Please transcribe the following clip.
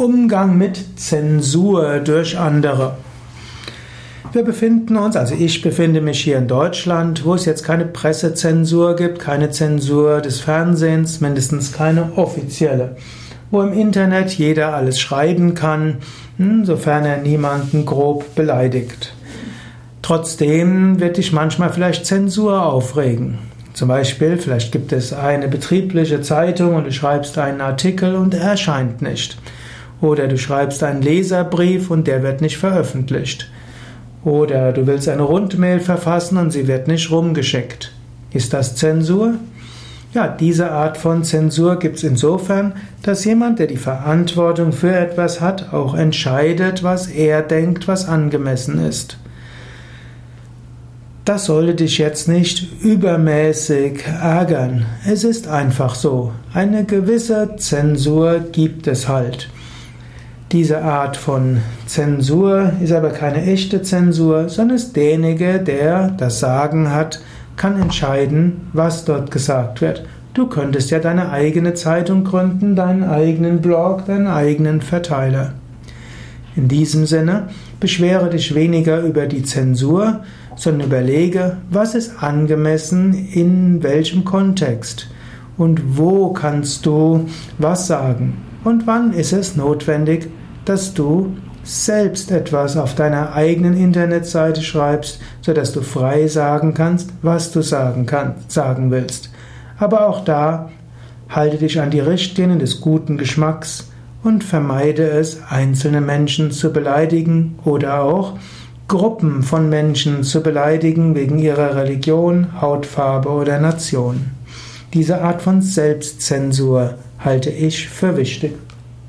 Umgang mit Zensur durch andere. Wir befinden uns, also ich befinde mich hier in Deutschland, wo es jetzt keine Pressezensur gibt, keine Zensur des Fernsehens, mindestens keine offizielle, wo im Internet jeder alles schreiben kann, hm, sofern er niemanden grob beleidigt. Trotzdem wird dich manchmal vielleicht Zensur aufregen. Zum Beispiel, vielleicht gibt es eine betriebliche Zeitung und du schreibst einen Artikel und er erscheint nicht. Oder du schreibst einen Leserbrief und der wird nicht veröffentlicht. Oder du willst eine Rundmail verfassen und sie wird nicht rumgeschickt. Ist das Zensur? Ja, diese Art von Zensur gibt es insofern, dass jemand, der die Verantwortung für etwas hat, auch entscheidet, was er denkt, was angemessen ist. Das sollte dich jetzt nicht übermäßig ärgern. Es ist einfach so. Eine gewisse Zensur gibt es halt. Diese Art von Zensur ist aber keine echte Zensur, sondern ist derjenige, der das Sagen hat, kann entscheiden, was dort gesagt wird. Du könntest ja deine eigene Zeitung gründen, deinen eigenen Blog, deinen eigenen Verteiler. In diesem Sinne, beschwere dich weniger über die Zensur, sondern überlege, was ist angemessen in welchem Kontext und wo kannst du was sagen und wann ist es notwendig, dass du selbst etwas auf deiner eigenen Internetseite schreibst, sodass du frei sagen kannst, was du sagen, kannst, sagen willst. Aber auch da halte dich an die Richtlinien des guten Geschmacks und vermeide es, einzelne Menschen zu beleidigen oder auch Gruppen von Menschen zu beleidigen wegen ihrer Religion, Hautfarbe oder Nation. Diese Art von Selbstzensur halte ich für wichtig.